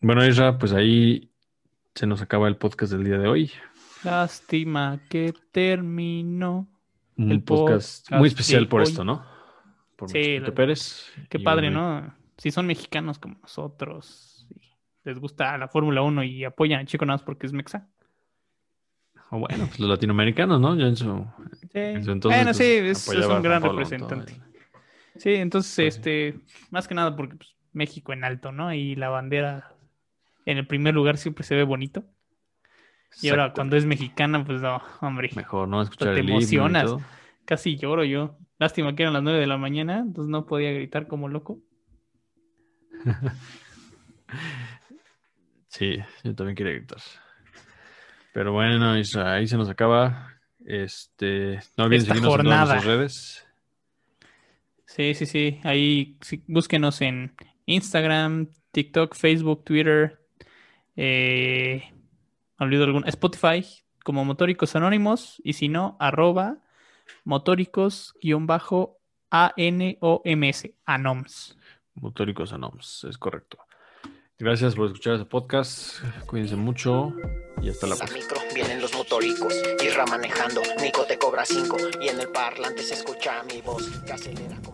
Bueno, Isra, pues ahí se nos acaba el podcast del día de hoy. Lástima que terminó. Un El podcast podcast muy especial por hoy. esto, ¿no? Por Sí, la- Pérez. Qué padre, ¿no? Si son mexicanos como nosotros, y les gusta la Fórmula 1 y apoyan a Chico nada más porque es mexa. O bueno, pues los latinoamericanos, ¿no? Ya en su, Sí. en su entonces. bueno, pues, sí, es, es un gran representante. todo. Sí, entonces, Pues este, más que nada porque pues, México en alto, ¿no? Y la bandera en el primer lugar siempre se ve bonito. Y ahora cuando es mexicana, pues no, hombre, Mejor, ¿no? Escuchar te el himno y emocionas. todo. casi lloro yo. Lástima que eran las 9 de la mañana, entonces no podía gritar como loco. Sí, yo también quería gritar. Pero bueno, ahí se nos acaba. Este, no olviden Esta seguirnos en todas nuestras redes. Sí, sí, sí. Ahí sí, búsquenos en Instagram, TikTok, Facebook, Twitter. Eh, olvido algún. Spotify, como Motóricos Anónimos. Y si no, arroba motóricos-anoms. Anoms. Motóricos Anoms, es correcto. Gracias por escuchar este podcast. Cuídense mucho y hasta la próxima. micro, vienen los motóricos, Irra manejando, Nico te cobra cinco y en el parlante se escucha mi voz que acelera como